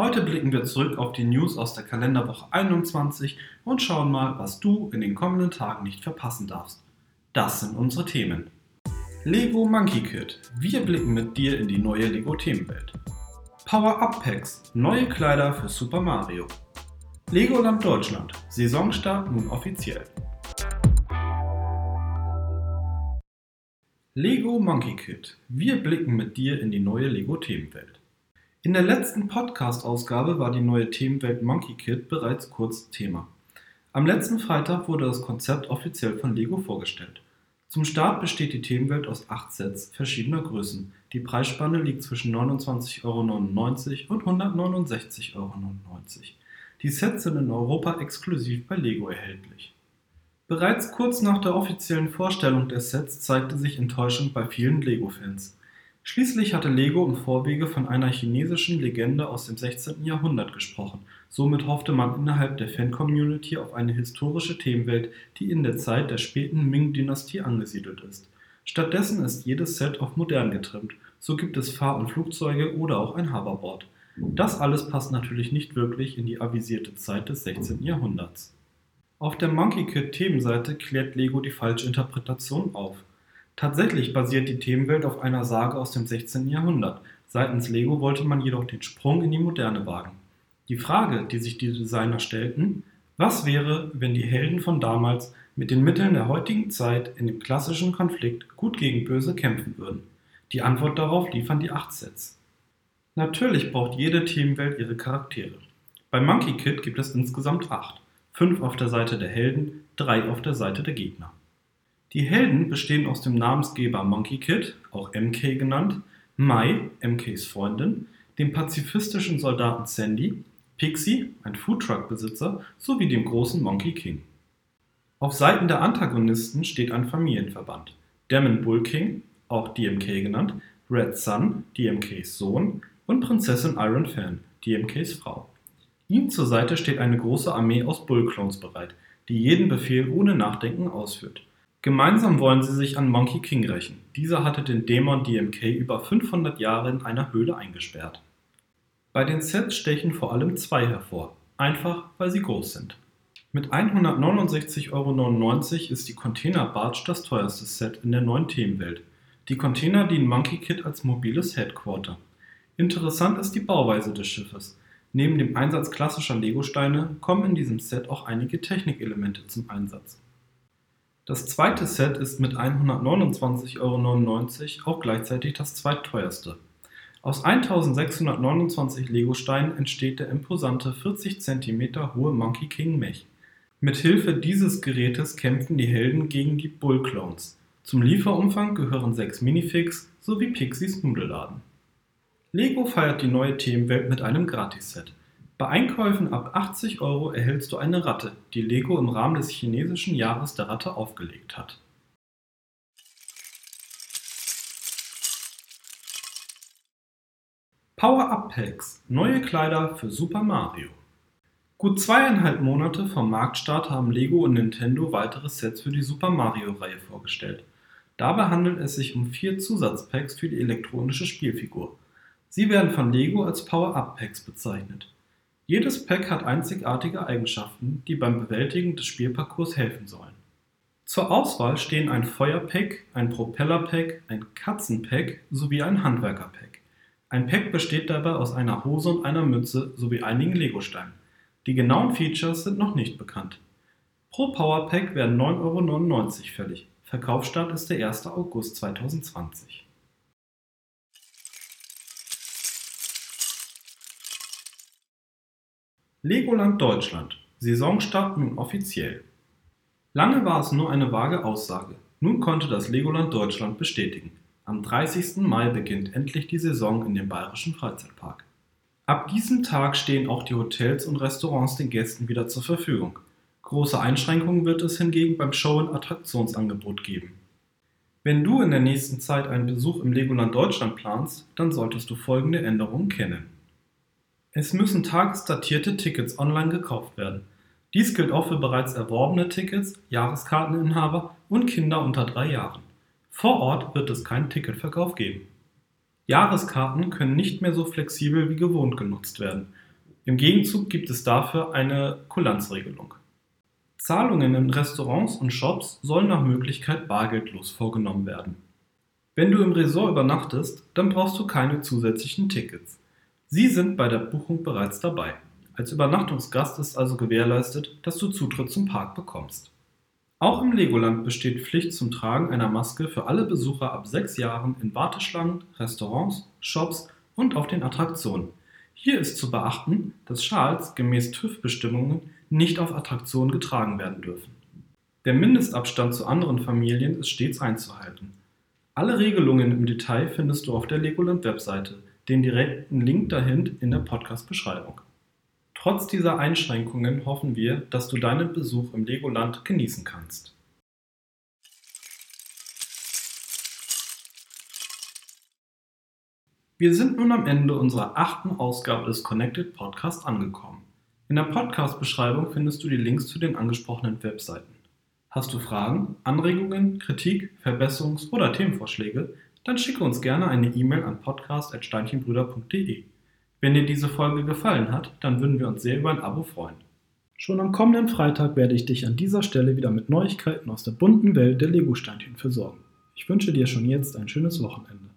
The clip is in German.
Heute blicken wir zurück auf die News aus der Kalenderwoche 21 und schauen mal, was du in den kommenden Tagen nicht verpassen darfst. Das sind unsere Themen. Lego Monkey Kit. Wir blicken mit dir in die neue Lego Themenwelt. Power-Up Packs. Neue Kleider für Super Mario. Legoland Deutschland. Saisonstart nun offiziell. Lego Monkey Kit. Wir blicken mit dir in die neue Lego Themenwelt. In der letzten Podcast-Ausgabe war die neue Themenwelt Monkey Kid bereits kurz Thema. Am letzten Freitag wurde das Konzept offiziell von Lego vorgestellt. Zum Start besteht die Themenwelt aus acht Sets verschiedener Größen. Die Preisspanne liegt zwischen 29,99 Euro und 169,99 Euro. Die Sets sind in Europa exklusiv bei Lego erhältlich. Bereits kurz nach der offiziellen Vorstellung der Sets zeigte sich Enttäuschung bei vielen Lego-Fans. Schließlich hatte Lego im Vorwege von einer chinesischen Legende aus dem 16. Jahrhundert gesprochen, somit hoffte man innerhalb der Fan-Community auf eine historische Themenwelt, die in der Zeit der späten Ming-Dynastie angesiedelt ist. Stattdessen ist jedes Set auf modern getrimmt, so gibt es Fahr- und Flugzeuge oder auch ein Hoverboard. Das alles passt natürlich nicht wirklich in die avisierte Zeit des 16. Jahrhunderts. Auf der Monkey Kid Themenseite klärt Lego die falsche Interpretation auf. Tatsächlich basiert die Themenwelt auf einer Sage aus dem 16. Jahrhundert. Seitens Lego wollte man jedoch den Sprung in die Moderne wagen. Die Frage, die sich die Designer stellten, was wäre, wenn die Helden von damals mit den Mitteln der heutigen Zeit in dem klassischen Konflikt gut gegen böse kämpfen würden? Die Antwort darauf liefern die 8 Sets. Natürlich braucht jede Themenwelt ihre Charaktere. Bei Monkey Kid gibt es insgesamt 8. 5 auf der Seite der Helden, 3 auf der Seite der Gegner. Die Helden bestehen aus dem Namensgeber Monkey Kid, auch MK genannt, Mai, MKs Freundin, dem pazifistischen Soldaten Sandy, Pixie, ein Foodtruck-Besitzer, sowie dem großen Monkey King. Auf Seiten der Antagonisten steht ein Familienverband. Demon Bull King, auch DMK genannt, Red Sun, DMKs Sohn und Prinzessin Iron Fan, DMKs Frau. Ihm zur Seite steht eine große Armee aus Bull-Clones bereit, die jeden Befehl ohne Nachdenken ausführt. Gemeinsam wollen sie sich an Monkey King rächen. Dieser hatte den Dämon DMK über 500 Jahre in einer Höhle eingesperrt. Bei den Sets stechen vor allem zwei hervor, einfach weil sie groß sind. Mit 169,99 Euro ist die Container Barge das teuerste Set in der neuen Themenwelt. Die Container dienen Monkey Kid als mobiles Headquarter. Interessant ist die Bauweise des Schiffes. Neben dem Einsatz klassischer Lego-Steine kommen in diesem Set auch einige Technikelemente zum Einsatz. Das zweite Set ist mit 129,99 Euro auch gleichzeitig das zweitteuerste. Aus 1629 Lego-Steinen entsteht der imposante 40 cm hohe Monkey King Mech. Mit Hilfe dieses Gerätes kämpfen die Helden gegen die Bull Clones. Zum Lieferumfang gehören sechs Minifigs sowie Pixies Nudelladen. Lego feiert die neue Themenwelt mit einem Gratis-Set. Bei Einkäufen ab 80 Euro erhältst du eine Ratte, die Lego im Rahmen des chinesischen Jahres der Ratte aufgelegt hat. Power-Up-Packs – Neue Kleider für Super Mario Gut zweieinhalb Monate vom Marktstart haben Lego und Nintendo weitere Sets für die Super Mario-Reihe vorgestellt. Dabei handelt es sich um vier Zusatzpacks für die elektronische Spielfigur. Sie werden von Lego als Power-Up-Packs bezeichnet. Jedes Pack hat einzigartige Eigenschaften, die beim Bewältigen des Spielparcours helfen sollen. Zur Auswahl stehen ein Feuerpack, ein Propellerpack, ein Katzenpack sowie ein Handwerkerpack. Ein Pack besteht dabei aus einer Hose und einer Mütze sowie einigen Legosteinen. Die genauen Features sind noch nicht bekannt. Pro Powerpack werden 9,99 Euro fällig. Verkaufsstart ist der 1. August 2020. Legoland Deutschland. Saisonstart nun offiziell. Lange war es nur eine vage Aussage. Nun konnte das Legoland Deutschland bestätigen. Am 30. Mai beginnt endlich die Saison in dem bayerischen Freizeitpark. Ab diesem Tag stehen auch die Hotels und Restaurants den Gästen wieder zur Verfügung. Große Einschränkungen wird es hingegen beim Show- und Attraktionsangebot geben. Wenn du in der nächsten Zeit einen Besuch im Legoland Deutschland planst, dann solltest du folgende Änderungen kennen. Es müssen tagesdatierte Tickets online gekauft werden. Dies gilt auch für bereits erworbene Tickets, Jahreskarteninhaber und Kinder unter drei Jahren. Vor Ort wird es keinen Ticketverkauf geben. Jahreskarten können nicht mehr so flexibel wie gewohnt genutzt werden. Im Gegenzug gibt es dafür eine Kulanzregelung. Zahlungen in Restaurants und Shops sollen nach Möglichkeit bargeldlos vorgenommen werden. Wenn du im Resort übernachtest, dann brauchst du keine zusätzlichen Tickets. Sie sind bei der Buchung bereits dabei. Als Übernachtungsgast ist also gewährleistet, dass du Zutritt zum Park bekommst. Auch im Legoland besteht Pflicht zum Tragen einer Maske für alle Besucher ab sechs Jahren in Warteschlangen, Restaurants, Shops und auf den Attraktionen. Hier ist zu beachten, dass Schals gemäß TÜV-Bestimmungen nicht auf Attraktionen getragen werden dürfen. Der Mindestabstand zu anderen Familien ist stets einzuhalten. Alle Regelungen im Detail findest du auf der Legoland-Webseite, den direkten Link dahin in der Podcast-Beschreibung. Trotz dieser Einschränkungen hoffen wir, dass du deinen Besuch im Legoland genießen kannst. Wir sind nun am Ende unserer achten Ausgabe des Connected Podcast angekommen. In der Podcast-Beschreibung findest du die Links zu den angesprochenen Webseiten. Hast du Fragen, Anregungen, Kritik, Verbesserungs- oder Themenvorschläge? Dann schicke uns gerne eine E-Mail an podcast.steinchenbrüder.de. Wenn dir diese Folge gefallen hat, dann würden wir uns sehr über ein Abo freuen. Schon am kommenden Freitag werde ich dich an dieser Stelle wieder mit Neuigkeiten aus der bunten Welt der Lego-Steinchen versorgen. Ich wünsche dir schon jetzt ein schönes Wochenende.